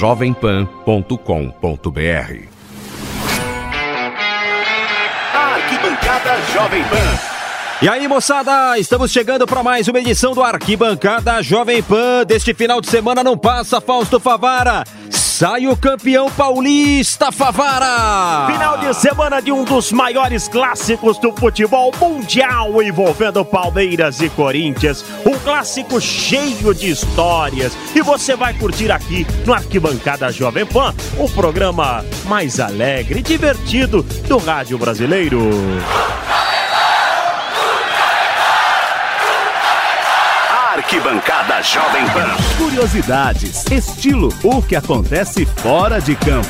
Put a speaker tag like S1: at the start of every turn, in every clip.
S1: jovempan.com.br.
S2: Arquibancada Jovem Pan.
S3: E aí, moçada, estamos chegando para mais uma edição do Arquibancada Jovem Pan. Deste final de semana não passa, Fausto Favara. Sai o campeão paulista, Favara!
S4: Final de semana de um dos maiores clássicos do futebol mundial envolvendo Palmeiras e Corinthians. Um clássico cheio de histórias. E você vai curtir aqui no Arquibancada Jovem Pan, o programa mais alegre e divertido do rádio brasileiro.
S2: Arquibancada Jovem Pan.
S5: Curiosidades, estilo, o que acontece fora de campo.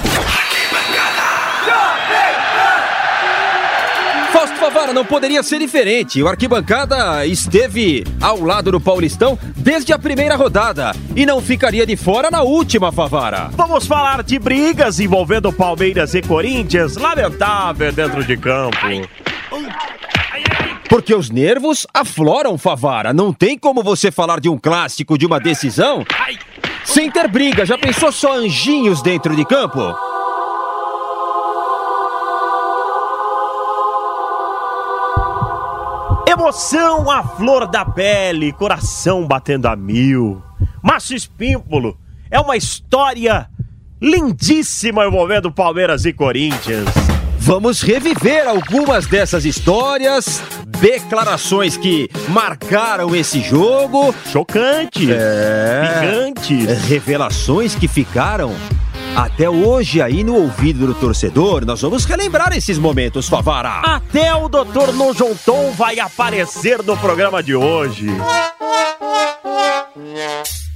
S3: Fausto Favara, não poderia ser diferente. O Arquibancada esteve ao lado do Paulistão desde a primeira rodada e não ficaria de fora na última, Favara.
S4: Vamos falar de brigas envolvendo Palmeiras e Corinthians. Lamentável dentro de campo.
S3: Porque os nervos afloram, Favara. Não tem como você falar de um clássico, de uma decisão, sem ter briga. Já pensou só anjinhos dentro de campo?
S4: Emoção à flor da pele, coração batendo a mil. Márcio Espímpolo é uma história lindíssima envolvendo Palmeiras e Corinthians.
S3: Vamos reviver algumas dessas histórias, declarações que marcaram esse jogo,
S4: Chocante,
S3: é,
S4: gigante.
S3: revelações que ficaram até hoje aí no ouvido do torcedor. Nós vamos relembrar esses momentos, Favara.
S4: Até o Dr. Nojonton vai aparecer no programa de hoje.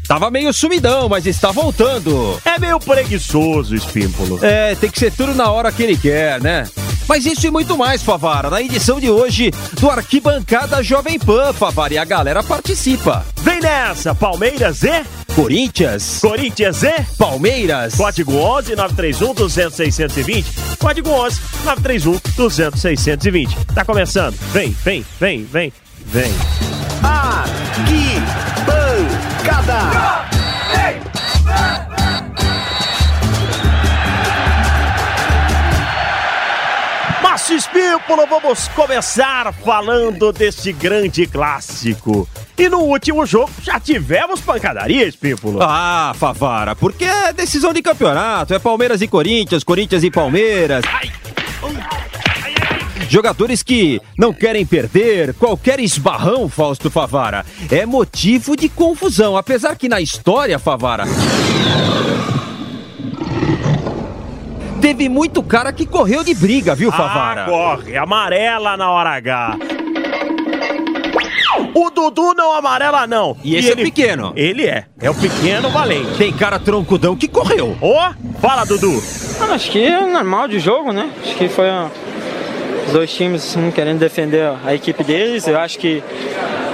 S3: Tava meio sumidão, mas está voltando.
S4: É meio preguiçoso, Espímpolo.
S3: É, tem que ser tudo na hora que ele quer, né? Mas isso e muito mais, Favara, na edição de hoje do Arquibancada Jovem Pan, Favara, e a galera participa.
S4: Vem nessa, Palmeiras e
S3: Corinthians,
S4: Corinthians e
S3: Palmeiras,
S4: Código 11 931 200 620. Código 11 931 200 620. Tá começando. Vem, vem, vem, vem, vem.
S2: Arquibancada.
S4: Espímpolo, vamos começar falando deste grande clássico. E no último jogo já tivemos pancadaria, Espímpolo.
S3: Ah, Favara, porque é decisão de campeonato, é Palmeiras e Corinthians, Corinthians e Palmeiras. Jogadores que não querem perder, qualquer esbarrão, Fausto Favara, é motivo de confusão. Apesar que na história, Favara. Teve muito cara que correu de briga, viu, Favara?
S4: Ah, corre, amarela na hora H. O Dudu não amarela, não.
S3: E esse é pequeno.
S4: Ele é. É o pequeno valente.
S3: Tem cara troncudão que correu.
S4: Ó, fala, Dudu.
S6: Ah, acho que é normal de jogo, né? Acho que foi ó, os dois times um, querendo defender a equipe deles. Eu acho que,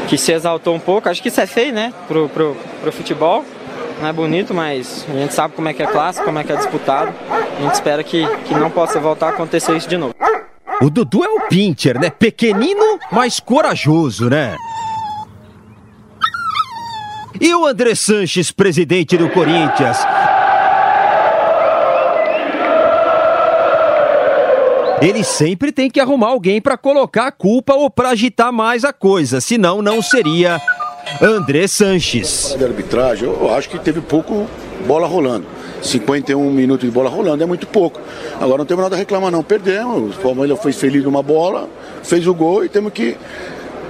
S6: que se exaltou um pouco. Acho que isso é feio, né? Pro, pro, pro futebol. Não é bonito, mas a gente sabe como é que é clássico, como é que é disputado. A gente espera que, que não possa voltar a acontecer isso de novo.
S3: O Dudu é o pincher, né? Pequenino, mas corajoso, né? E o André Sanches, presidente do Corinthians? Ele sempre tem que arrumar alguém para colocar a culpa ou para agitar mais a coisa, senão não seria André Sanches.
S7: de arbitragem, eu acho que teve pouco bola rolando. 51 minutos de bola rolando é muito pouco. Agora não temos nada a reclamar não, perdemos. O Palmeiras foi feliz numa bola, fez o gol e temos que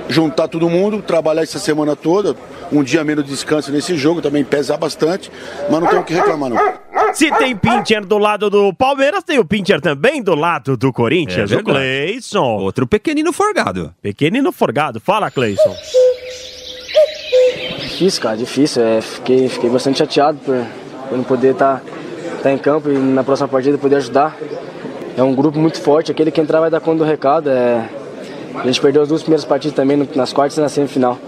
S7: juntar todo mundo, trabalhar essa semana toda, um dia menos de descanso nesse jogo, também pesar bastante, mas não temos que reclamar não.
S4: Se tem Pincher do lado do Palmeiras, tem o Pincher também do lado do Corinthians.
S3: É
S4: o. Cleison.
S3: Outro pequenino forgado.
S4: Pequenino forgado. Fala, Cleison.
S8: Difícil, cara, difícil. É, fiquei, fiquei bastante chateado por, por não poder estar em campo e na próxima partida poder ajudar. É um grupo muito forte, aquele que entrar vai dar conta do recado. É, a gente perdeu as duas primeiras partidas também, nas quartas e na semifinal.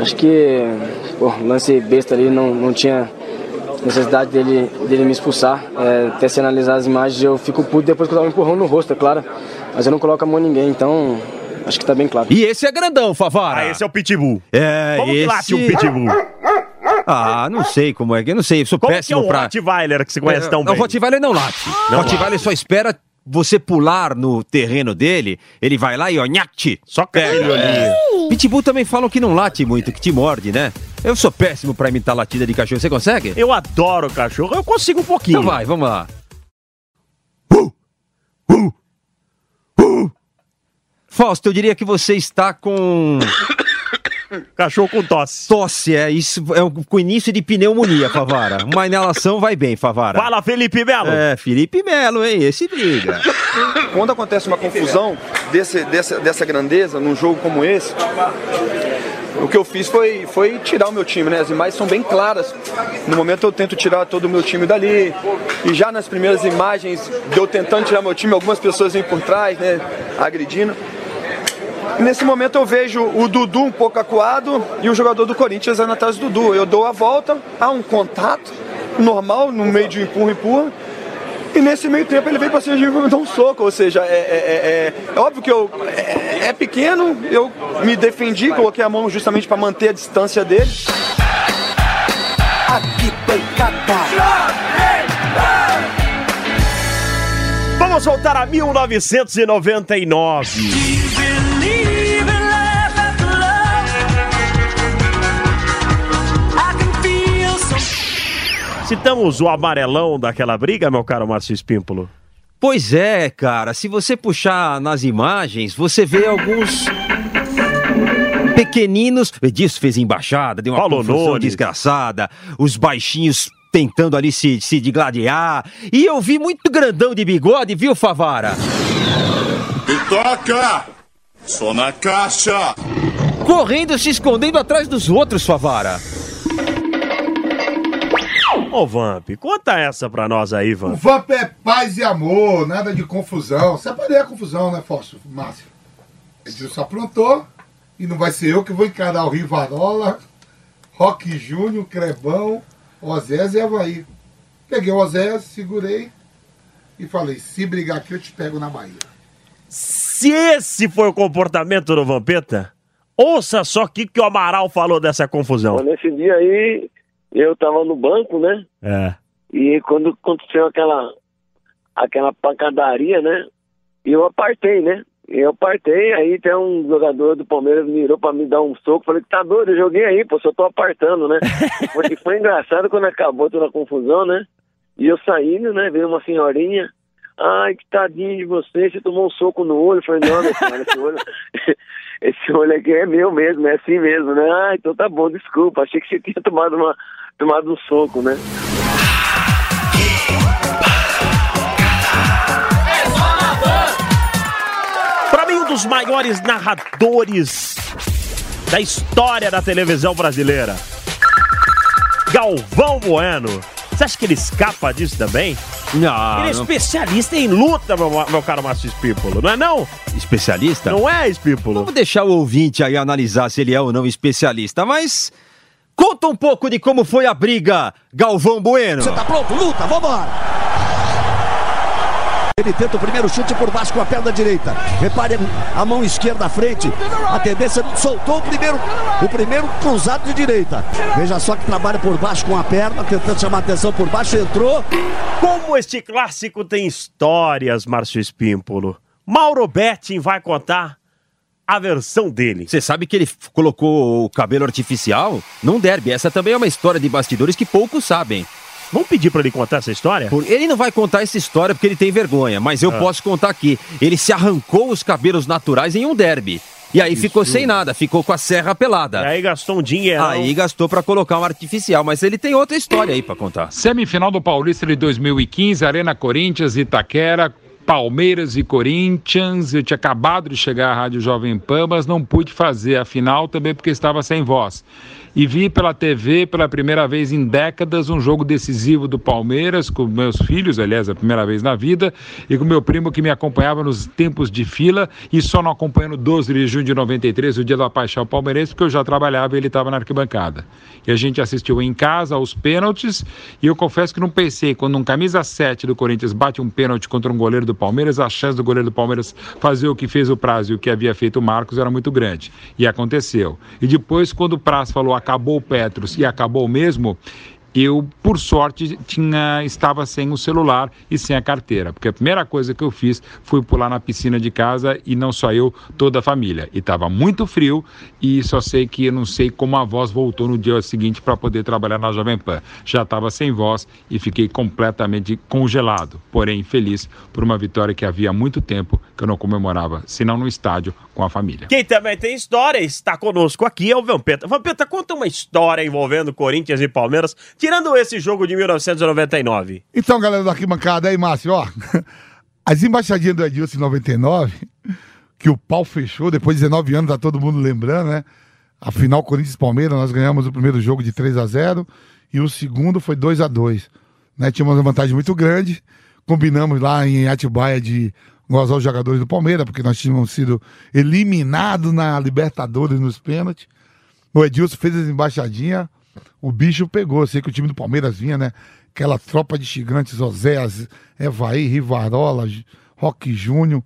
S8: Acho que pô, lance besta ali, não, não tinha necessidade dele, dele me expulsar. É, até se analisar as imagens, eu fico puto depois que eu dava um empurrão no rosto, é claro. Mas eu não coloco a mão em ninguém, então acho que tá bem claro.
S3: E esse é grandão, Favara.
S4: Ah, esse é o Pitbull.
S3: É,
S4: Vamos
S3: esse...
S4: lá, tio Pitbull.
S3: Ah, não sei como é que. Eu não sei, eu sou
S4: Como que é
S3: péssimo
S4: o
S3: pra.
S4: Rottweiler que você conhece tão
S3: É,
S4: bem?
S3: O Rottweiler não late. O Rottweiler só espera você pular no terreno dele, ele vai lá e ó, nhaque,
S4: Só caralho ali.
S3: Pitbull também falam que não late muito, que te morde, né? Eu sou péssimo pra imitar latida de cachorro. Você consegue?
S4: Eu adoro cachorro, eu consigo um pouquinho.
S3: Então vai, vamos lá. Fausto, eu diria que você está com
S4: Cachorro com tosse.
S3: tosse, é isso, é o com início de pneumonia, Favara. Uma inalação vai bem, Favara.
S4: Fala, Felipe Melo.
S3: É, Felipe Melo, hein? Esse briga.
S1: Quando acontece uma confusão desse, dessa, dessa grandeza num jogo como esse, o que eu fiz foi, foi tirar o meu time, né? As imagens são bem claras. No momento eu tento tirar todo o meu time dali. E já nas primeiras imagens de eu tentando tirar meu time, algumas pessoas vêm por trás, né? Agredindo. E nesse momento eu vejo o Dudu um pouco acuado e o jogador do Corinthians indo atrás do Dudu. Eu dou a volta, há um contato normal, no meio de empurra, empurra. E nesse meio tempo ele veio pra cima de mim e me dar um soco, ou seja, é, é- é- é- é óbvio que eu é, é pequeno, eu me defendi, coloquei a mão justamente para manter a distância dele.
S4: Vamos voltar a 1999. Citamos o amarelão daquela briga, meu caro Márcio Espímpolo.
S3: Pois é, cara. Se você puxar nas imagens, você vê alguns pequeninos. Disso fez embaixada, deu uma
S4: Paulo
S3: confusão
S4: Nunes.
S3: desgraçada. Os baixinhos tentando ali se, se digladiar. E eu vi muito grandão de bigode, viu, Favara?
S9: Toca! Só na caixa!
S3: Correndo, se escondendo atrás dos outros, Favara.
S4: Ô, Vamp, conta essa pra nós aí,
S10: O
S4: Vamp.
S10: Vamp é paz e amor, nada de confusão. Separei a confusão, né, Fausto? Márcio? Edilson aprontou e não vai ser eu que vou encarar o Rivarola, Rock Júnior, Crebão, Osés e Havaí. Peguei o Osés, segurei e falei: se brigar aqui, eu te pego na Bahia.
S4: Se esse foi o comportamento do Vampeta, ouça só o que, que o Amaral falou dessa confusão.
S11: Nesse dia aí, eu tava no banco, né?
S4: É.
S11: E quando aconteceu aquela, aquela pancadaria, né? Eu apartei, né? Eu apartei, aí tem um jogador do Palmeiras mirou pra me dar um soco, falei que tá doido, eu joguei aí, pô, só tô apartando, né? foi, e foi engraçado quando acabou toda a confusão, né? E eu saindo, né? Veio uma senhorinha, ai, que tadinho de você, você tomou um soco no olho. Eu falei, não, meu cara, esse olho, esse olho aqui é meu mesmo, é assim mesmo, né? Ah, então tá bom, desculpa, achei que você tinha tomado, uma, tomado um soco, né?
S4: Pra mim, um dos maiores narradores da história da televisão brasileira. Galvão Bueno. Você acha que ele escapa disso também?
S3: Não,
S4: ele é
S3: não-
S4: especialista em luta, meu, meu caro Márcio Espípolo, não é não?
S3: Especialista?
S4: Não é, Espípolo?
S3: Vamos deixar o ouvinte aí analisar se ele é ou não especialista, mas conta um pouco de como foi a briga, Galvão Bueno.
S12: Você tá pronto? Luta, vambora! Ele tenta o primeiro chute por baixo com a perna direita. Repare a mão esquerda à frente. A tendência soltou o primeiro, o primeiro cruzado de direita. Veja só que trabalha por baixo com a perna, tentando chamar a atenção por baixo, entrou.
S4: Como este clássico tem histórias, Márcio Espímpolo. Mauro Betting vai contar a versão dele.
S3: Você sabe que ele colocou o cabelo artificial num derby. Essa também é uma história de bastidores que poucos sabem.
S4: Vamos pedir pra ele contar essa história?
S3: Por- Ele não vai contar essa história porque ele tem vergonha, mas eu
S4: Ah.
S3: posso contar aqui. Ele se arrancou os cabelos naturais em um derby. E aí ficou sem nada, ficou com a serra pelada.
S4: E aí gastou um dinheiro.
S3: Aí gastou pra colocar um artificial, mas ele tem outra história aí pra contar.
S13: Semifinal do Paulista de 2015, Arena Corinthians, Itaquera, Palmeiras e Corinthians. Eu tinha acabado de chegar à Rádio Jovem Pan, mas não pude fazer a final também porque estava sem voz. E vi pela TV, pela primeira vez em décadas, um jogo decisivo do Palmeiras com meus filhos, aliás, a primeira vez na vida, e com meu primo que me acompanhava nos tempos de fila e só não acompanhou no 12 de junho de 93, o dia da paixão palmeirense, porque eu já trabalhava e ele estava na arquibancada. E a gente assistiu em casa aos pênaltis, e eu confesso que não pensei, quando um camisa 7 do Corinthians bate um pênalti contra um goleiro do Palmeiras, a chance do goleiro do Palmeiras fazer o que fez o Praz e o que havia feito o Marcos era muito grande. E aconteceu. E depois, quando o Praz falou acabou o Petros e acabou mesmo, eu, por sorte, tinha, estava sem o celular e sem a carteira, porque a primeira coisa que eu fiz foi pular na piscina de casa e não só eu, toda a família. E estava muito frio e só sei que eu não sei como a voz voltou no dia seguinte para poder trabalhar na Jovem Pan. Já estava sem voz e fiquei completamente congelado, porém feliz por uma vitória que havia muito tempo que eu não comemorava, senão no estádio com a família.
S4: Quem também tem história está conosco aqui é o Vampeta. Vampeta, conta uma história envolvendo Corinthians e Palmeiras, tirando esse jogo de 1999.
S10: Então, galera da arquibancada, aí, Márcio, ó. As embaixadinhas do Edilson em 99, que o pau fechou, depois de 19 anos, tá todo mundo lembrando, né? A final Corinthians e Palmeiras, nós ganhamos o primeiro jogo de 3 a 0 e o segundo foi 2 a 2 né? Tínhamos uma vantagem muito grande, combinamos lá em Atibaia de gozar os jogadores do Palmeiras, porque nós tínhamos sido eliminados na Libertadores nos pênaltis. O Edilson fez as embaixadinhas, o bicho pegou. Sei que o time do Palmeiras vinha, né? Aquela tropa de gigantes, Oséias, Evaí, Rivarola, Roque Júnior.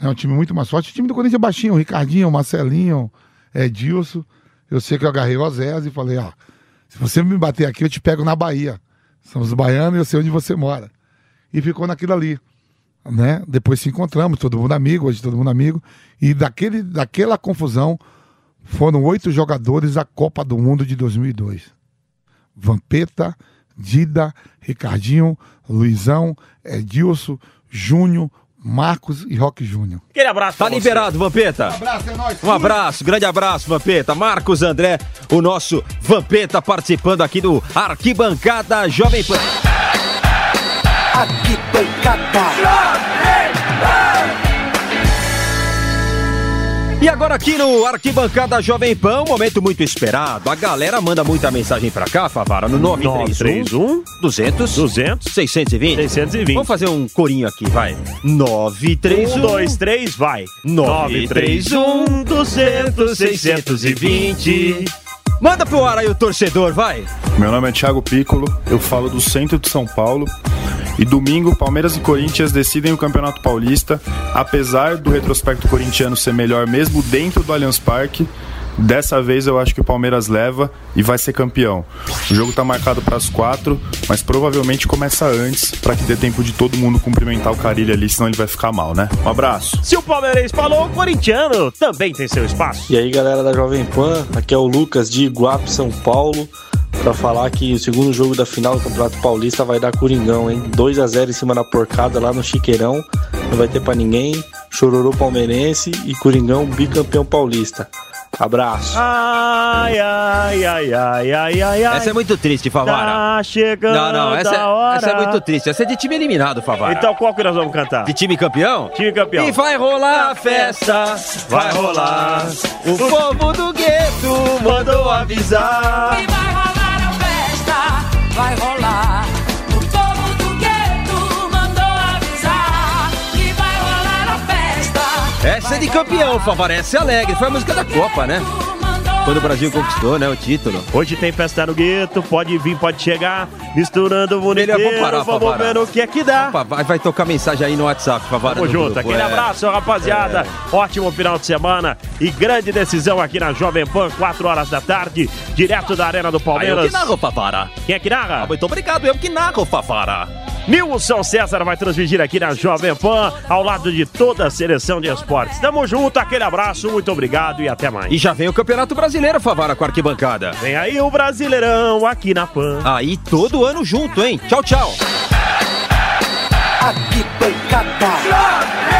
S10: É um time muito mais forte. O time do Corinthians é baixinho, o Ricardinho, o Marcelinho, Edilson. Eu sei que eu agarrei o Oséias e falei, ó, se você me bater aqui, eu te pego na Bahia. Somos baianos e eu sei onde você mora. E ficou naquilo ali. Né? Depois se encontramos, todo mundo amigo, hoje todo mundo amigo. E daquele, daquela confusão foram oito jogadores da Copa do Mundo de 2002. Vampeta, Dida, Ricardinho, Luizão, Edilson, Júnior, Marcos e Roque Júnior.
S4: Aquele abraço.
S3: Tá liberado, Vampeta.
S10: Um abraço, é nóis.
S3: Um abraço, grande abraço, Vampeta. Marcos André, o nosso Vampeta participando aqui do Arquibancada Jovem Pan. E agora aqui no Arquibancada Jovem Pan, um momento muito esperado. A galera manda muita mensagem pra cá, Favara, no 931 200
S4: 200
S3: 620.
S4: 620.
S3: Vamos fazer um corinho aqui, vai. 931
S4: 1, 2, 3, vai.
S3: 931 200 620. Manda pro ar aí o torcedor, vai.
S14: Meu nome é Thiago Piccolo, eu falo do centro de São Paulo. E domingo, Palmeiras e Corinthians decidem o Campeonato Paulista. Apesar do retrospecto corintiano ser melhor mesmo dentro do Allianz Parque, dessa vez eu acho que o Palmeiras leva e vai ser campeão. O jogo tá marcado para as quatro, mas provavelmente começa antes para que dê tempo de todo mundo cumprimentar o Carilho ali, senão ele vai ficar mal, né? Um abraço.
S4: Se o palmeirense falou, o corintiano também tem seu espaço.
S15: E aí galera da Jovem Pan, aqui é o Lucas de Iguape, São Paulo, para falar que o segundo jogo da final do Campeonato Paulista vai dar Coringão, hein? 2 a 0 em cima da porcada lá no Chiqueirão, não vai ter pra ninguém. Chororô palmeirense e Coringão bicampeão paulista. Abraço.
S4: Ai, ai, ai, ai, ai, ai, ai.
S3: Essa é muito triste, Favara.
S4: Tá chegando
S3: Não, não, essa,
S4: a hora.
S3: essa é muito triste. Essa é de time eliminado, Favara.
S4: Então qual que nós vamos cantar?
S3: De time campeão?
S4: Time campeão.
S3: E vai rolar a festa, vai rolar. O povo do gueto mandou avisar.
S16: E vai rolar vai rolar. O povo do gueto mandou avisar que vai rolar a festa.
S3: Essa é de campeão, Favara. Essa é alegre. Foi a música da Copa, né? Quando o Brasil conquistou, né, o título.
S4: Hoje tem festa no gueto, pode vir, pode chegar, misturando o mundo
S3: Melhor,
S4: inteiro,
S3: vamos parar,
S4: vamos ver o que é que dá.
S3: Vai, vai tocar mensagem aí no WhatsApp, Favara.
S4: Tamo junto,
S3: grupo,
S4: aquele
S3: é.
S4: abraço, rapaziada. Ótimo final de semana e grande decisão aqui na Jovem Pan, 4 horas da tarde, direto da Arena do
S3: Aí eu
S4: Palmeiras.
S3: que narro, Favara.
S4: Quem é que narra?
S3: Ah, muito obrigado, eu que narro, Favara.
S4: Nilson César vai transmitir aqui na Jovem Pan, ao lado de toda a seleção de esportes. Tamo junto, aquele abraço, muito obrigado e até mais.
S3: E já vem o Campeonato Brasileiro, Favara, com a arquibancada.
S4: Vem aí o Brasileirão aqui na Pan.
S3: Aí todo ano junto, hein? Tchau, tchau. Arquibancada.